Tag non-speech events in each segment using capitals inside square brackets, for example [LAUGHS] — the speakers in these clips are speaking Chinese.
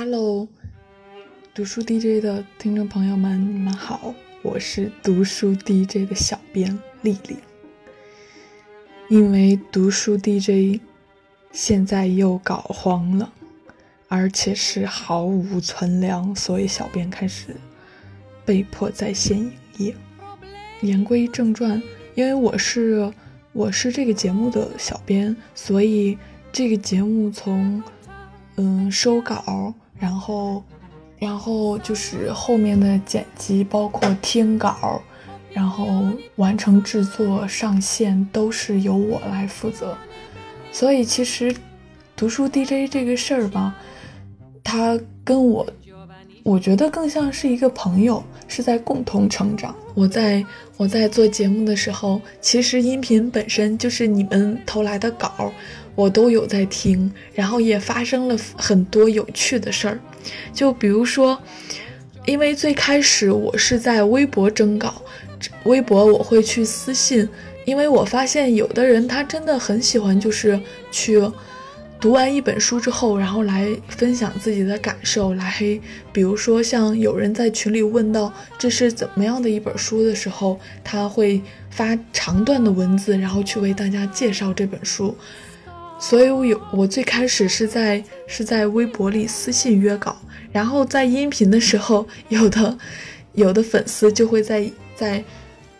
Hello，读书 DJ 的听众朋友们，你们好，我是读书 DJ 的小编丽丽。因为读书 DJ 现在又搞黄了，而且是毫无存粮，所以小编开始被迫在线营业。言归正传，因为我是我是这个节目的小编，所以这个节目从嗯收稿。然后，然后就是后面的剪辑，包括听稿，然后完成制作、上线都是由我来负责。所以其实读书 DJ 这个事儿吧，它跟我，我觉得更像是一个朋友，是在共同成长。我在我在做节目的时候，其实音频本身就是你们投来的稿。我都有在听，然后也发生了很多有趣的事儿，就比如说，因为最开始我是在微博征稿，微博我会去私信，因为我发现有的人他真的很喜欢，就是去读完一本书之后，然后来分享自己的感受，来，比如说像有人在群里问到这是怎么样的一本书的时候，他会发长段的文字，然后去为大家介绍这本书。所以，我有我最开始是在是在微博里私信约稿，然后在音频的时候，有的 [LAUGHS] 有的粉丝就会在在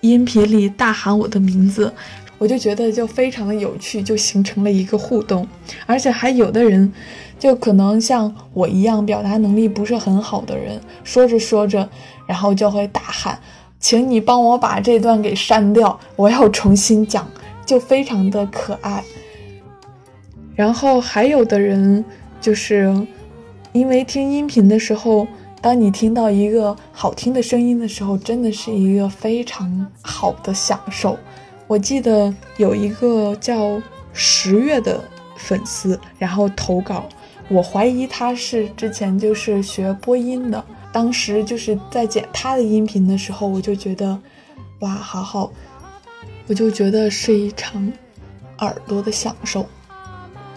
音频里大喊我的名字，我就觉得就非常的有趣，就形成了一个互动。而且还有的人，就可能像我一样表达能力不是很好的人，说着说着，然后就会大喊：“请你帮我把这段给删掉，我要重新讲。”就非常的可爱。然后还有的人，就是因为听音频的时候，当你听到一个好听的声音的时候，真的是一个非常好的享受。我记得有一个叫十月的粉丝，然后投稿，我怀疑他是之前就是学播音的，当时就是在剪他的音频的时候，我就觉得，哇，好好，我就觉得是一场耳朵的享受。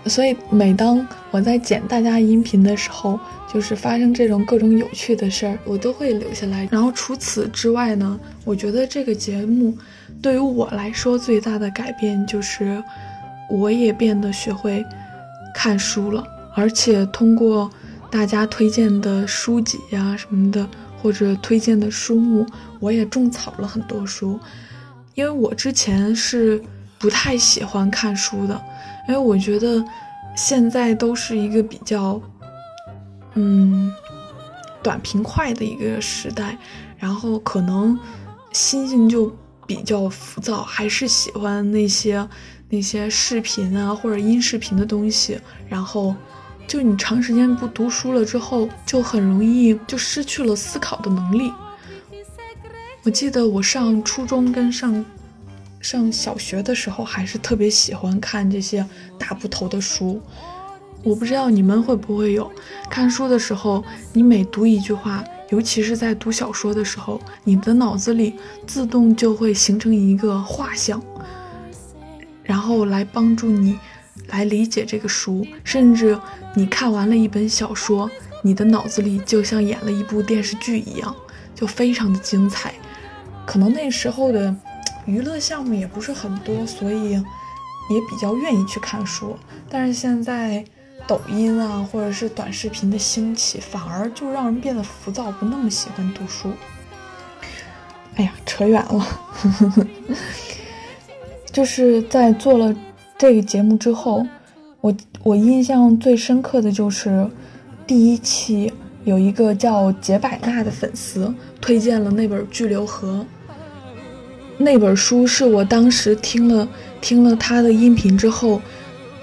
所以，每当我在剪大家音频的时候，就是发生这种各种有趣的事儿，我都会留下来。然后除此之外呢，我觉得这个节目对于我来说最大的改变就是，我也变得学会看书了，而且通过大家推荐的书籍呀什么的，或者推荐的书目，我也种草了很多书。因为我之前是不太喜欢看书的。因为我觉得现在都是一个比较，嗯，短平快的一个时代，然后可能心情就比较浮躁，还是喜欢那些那些视频啊或者音视频的东西。然后就你长时间不读书了之后，就很容易就失去了思考的能力。我记得我上初中跟上。上小学的时候，还是特别喜欢看这些大部头的书。我不知道你们会不会有看书的时候，你每读一句话，尤其是在读小说的时候，你的脑子里自动就会形成一个画像，然后来帮助你来理解这个书。甚至你看完了一本小说，你的脑子里就像演了一部电视剧一样，就非常的精彩。可能那时候的。娱乐项目也不是很多，所以也比较愿意去看书。但是现在抖音啊，或者是短视频的兴起，反而就让人变得浮躁，不那么喜欢读书。哎呀，扯远了。[LAUGHS] 就是在做了这个节目之后，我我印象最深刻的就是第一期有一个叫杰百纳的粉丝推荐了那本《巨流河》。那本书是我当时听了听了他的音频之后，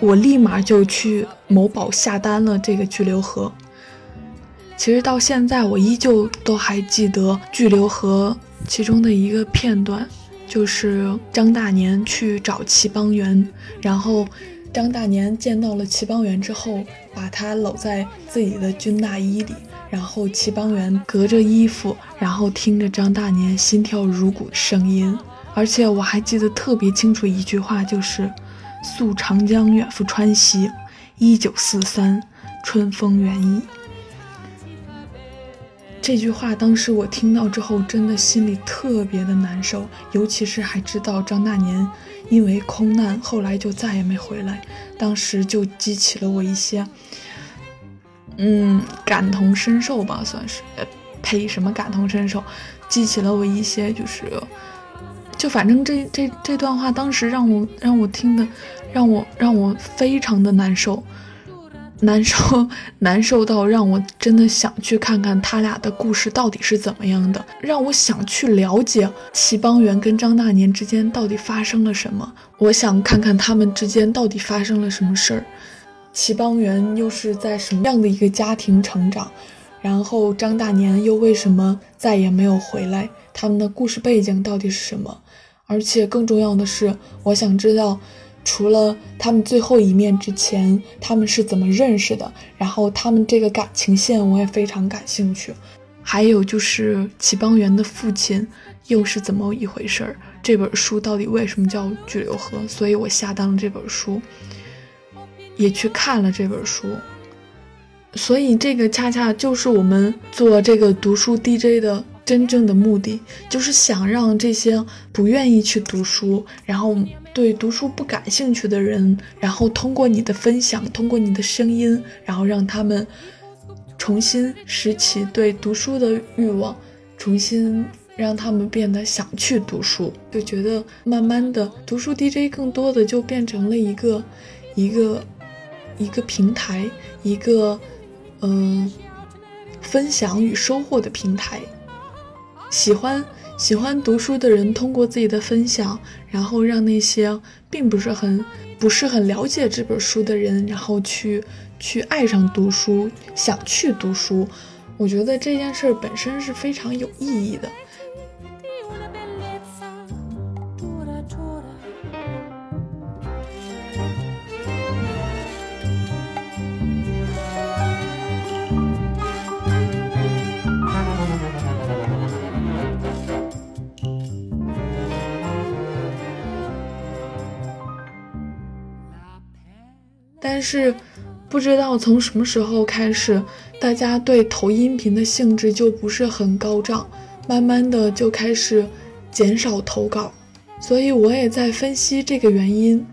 我立马就去某宝下单了这个《巨流河》。其实到现在，我依旧都还记得《巨流河》其中的一个片段，就是张大年去找齐邦媛，然后张大年见到了齐邦媛之后，把他搂在自己的军大衣里。然后齐邦媛隔着衣服，然后听着张大年心跳如鼓的声音，而且我还记得特别清楚一句话，就是“溯长江远赴川西，一九四三，春风远矣”。这句话当时我听到之后，真的心里特别的难受，尤其是还知道张大年因为空难后来就再也没回来，当时就激起了我一些，嗯，感同身受吧，算是，呃，呸，什么感同身受，激起了我一些，就是，就反正这这这段话当时让我让我听的，让我让我非常的难受。难受，[LAUGHS] 难受到让我真的想去看看他俩的故事到底是怎么样的，让我想去了解齐邦媛跟张大年之间到底发生了什么。我想看看他们之间到底发生了什么事儿，齐邦媛又是在什么样的一个家庭成长，然后张大年又为什么再也没有回来？他们的故事背景到底是什么？而且更重要的是，我想知道。除了他们最后一面之前，他们是怎么认识的？然后他们这个感情线我也非常感兴趣。还有就是齐邦媛的父亲又是怎么一回事儿？这本书到底为什么叫巨流河？所以我下单了这本书，也去看了这本书。所以这个恰恰就是我们做这个读书 DJ 的真正的目的，就是想让这些不愿意去读书，然后。对读书不感兴趣的人，然后通过你的分享，通过你的声音，然后让他们重新拾起对读书的欲望，重新让他们变得想去读书。就觉得慢慢的，读书 DJ 更多的就变成了一个一个一个平台，一个嗯分享与收获的平台。喜欢。喜欢读书的人通过自己的分享，然后让那些并不是很不是很了解这本书的人，然后去去爱上读书，想去读书。我觉得这件事本身是非常有意义的。但是，不知道从什么时候开始，大家对投音频的兴致就不是很高涨，慢慢的就开始减少投稿。所以我也在分析这个原因，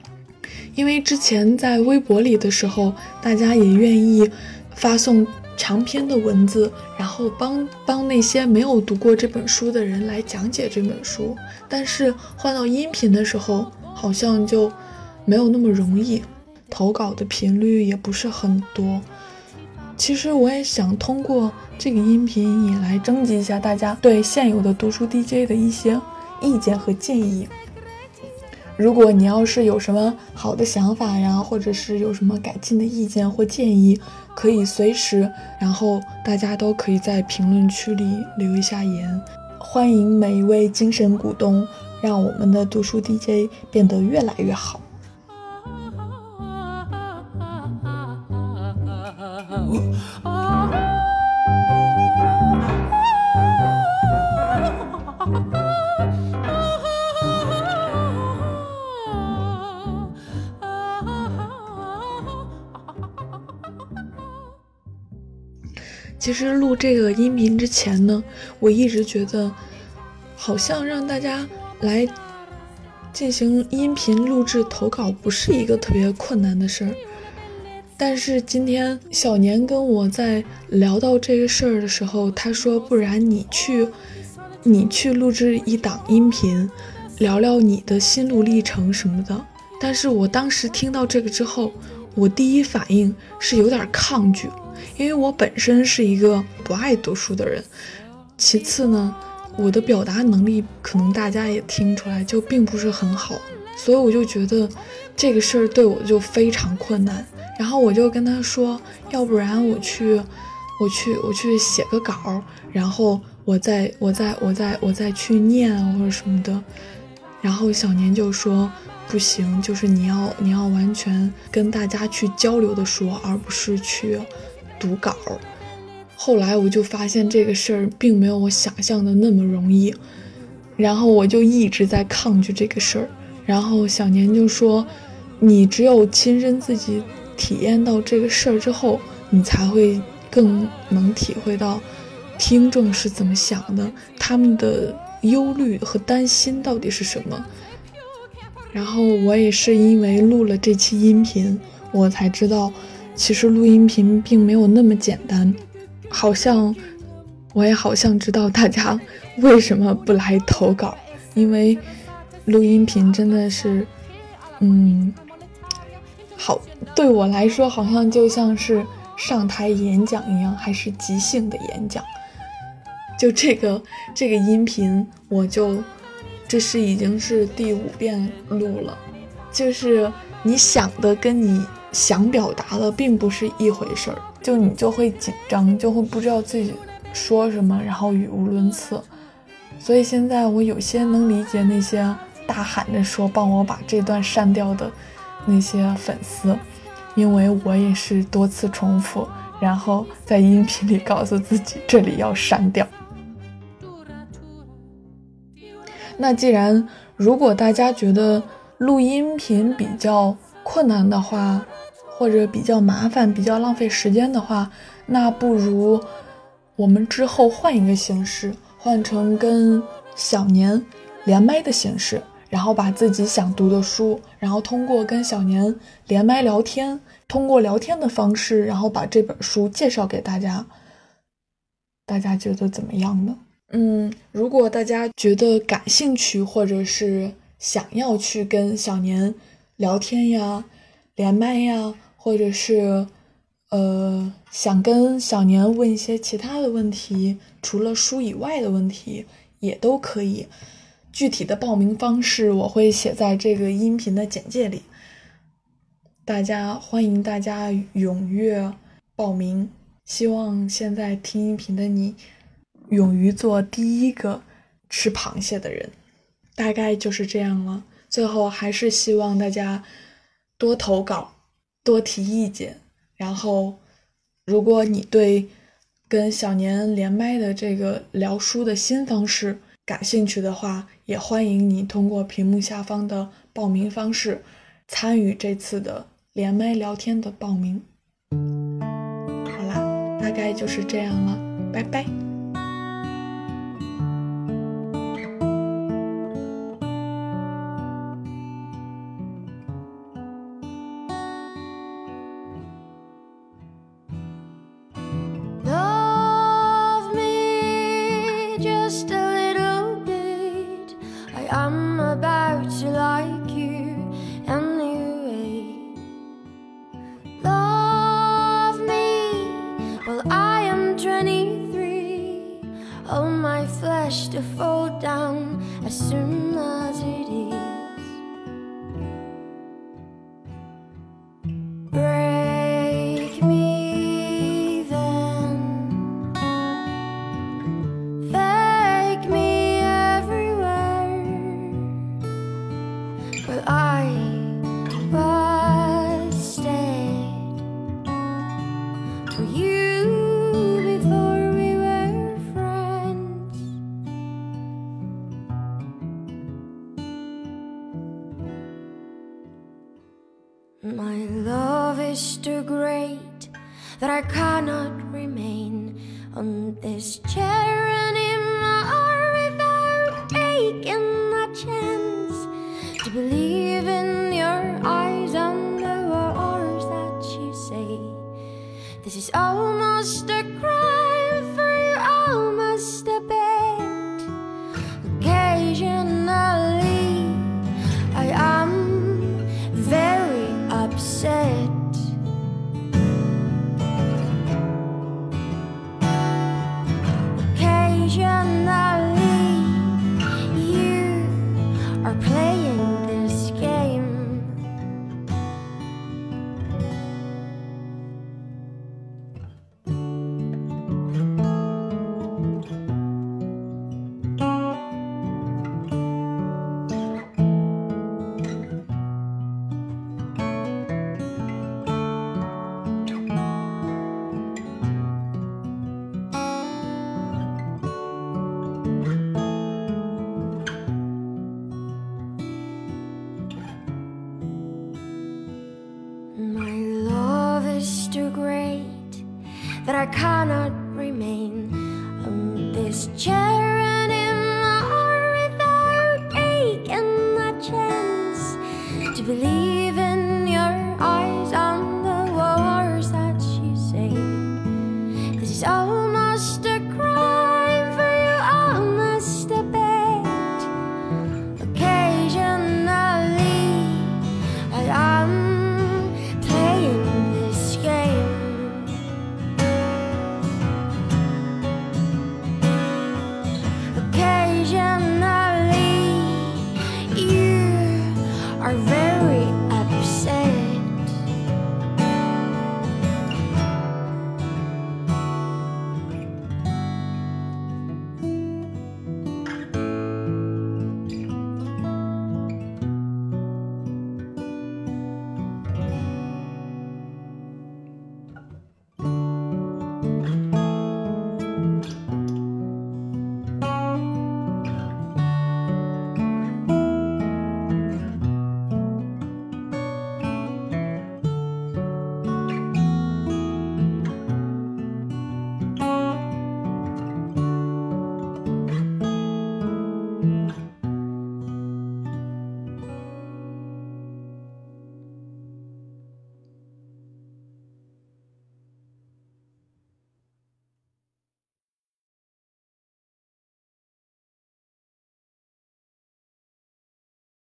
因为之前在微博里的时候，大家也愿意发送长篇的文字，然后帮帮那些没有读过这本书的人来讲解这本书。但是换到音频的时候，好像就没有那么容易。投稿的频率也不是很多，其实我也想通过这个音频也来征集一下大家对现有的读书 DJ 的一些意见和建议。如果你要是有什么好的想法呀，或者是有什么改进的意见或建议，可以随时，然后大家都可以在评论区里留一下言。欢迎每一位精神股东，让我们的读书 DJ 变得越来越好。其实录这个音频之前呢，我一直觉得，好像让大家来进行音频录制投稿不是一个特别困难的事儿。但是今天小年跟我在聊到这个事儿的时候，他说：“不然你去，你去录制一档音频，聊聊你的心路历程什么的。”但是我当时听到这个之后，我第一反应是有点抗拒。因为我本身是一个不爱读书的人，其次呢，我的表达能力可能大家也听出来就并不是很好，所以我就觉得这个事儿对我就非常困难。然后我就跟他说，要不然我去，我去，我去写个稿，然后我再，我再，我再，我再去念或者什么的。然后小年就说不行，就是你要，你要完全跟大家去交流的说，而不是去。读稿，后来我就发现这个事儿并没有我想象的那么容易，然后我就一直在抗拒这个事儿。然后小年就说：“你只有亲身自己体验到这个事儿之后，你才会更能体会到听众是怎么想的，他们的忧虑和担心到底是什么。然后我也是因为录了这期音频，我才知道，其实录音频并没有那么简单。好像我也好像知道大家 [LAUGHS] 为什么不来投稿，因为录音频真的是，嗯，好对我来说好像就像是上台演讲一样，还是即兴的演讲。就这个这个音频，我就这是已经是第五遍录了，就是你想的跟你想表达的并不是一回事儿，就你就会紧张，就会不知道自己说什么，然后语无伦次。所以现在我有些能理解那些大喊着说帮我把这段删掉的那些粉丝，因为我也是多次重复，然后在音频里告诉自己这里要删掉。那既然如果大家觉得录音频比较困难的话，或者比较麻烦、比较浪费时间的话，那不如我们之后换一个形式，换成跟小年连麦的形式，然后把自己想读的书，然后通过跟小年连麦聊天，通过聊天的方式，然后把这本书介绍给大家。大家觉得怎么样呢？嗯，如果大家觉得感兴趣，或者是想要去跟小年聊天呀、连麦呀，或者是呃想跟小年问一些其他的问题，除了书以外的问题也都可以。具体的报名方式我会写在这个音频的简介里，大家欢迎大家踊跃报名。希望现在听音频的你。勇于做第一个吃螃蟹的人，大概就是这样了。最后还是希望大家多投稿，多提意见。然后，如果你对跟小年连麦的这个聊书的新方式感兴趣的话，也欢迎你通过屏幕下方的报名方式参与这次的连麦聊天的报名。好啦，大概就是这样了，拜拜。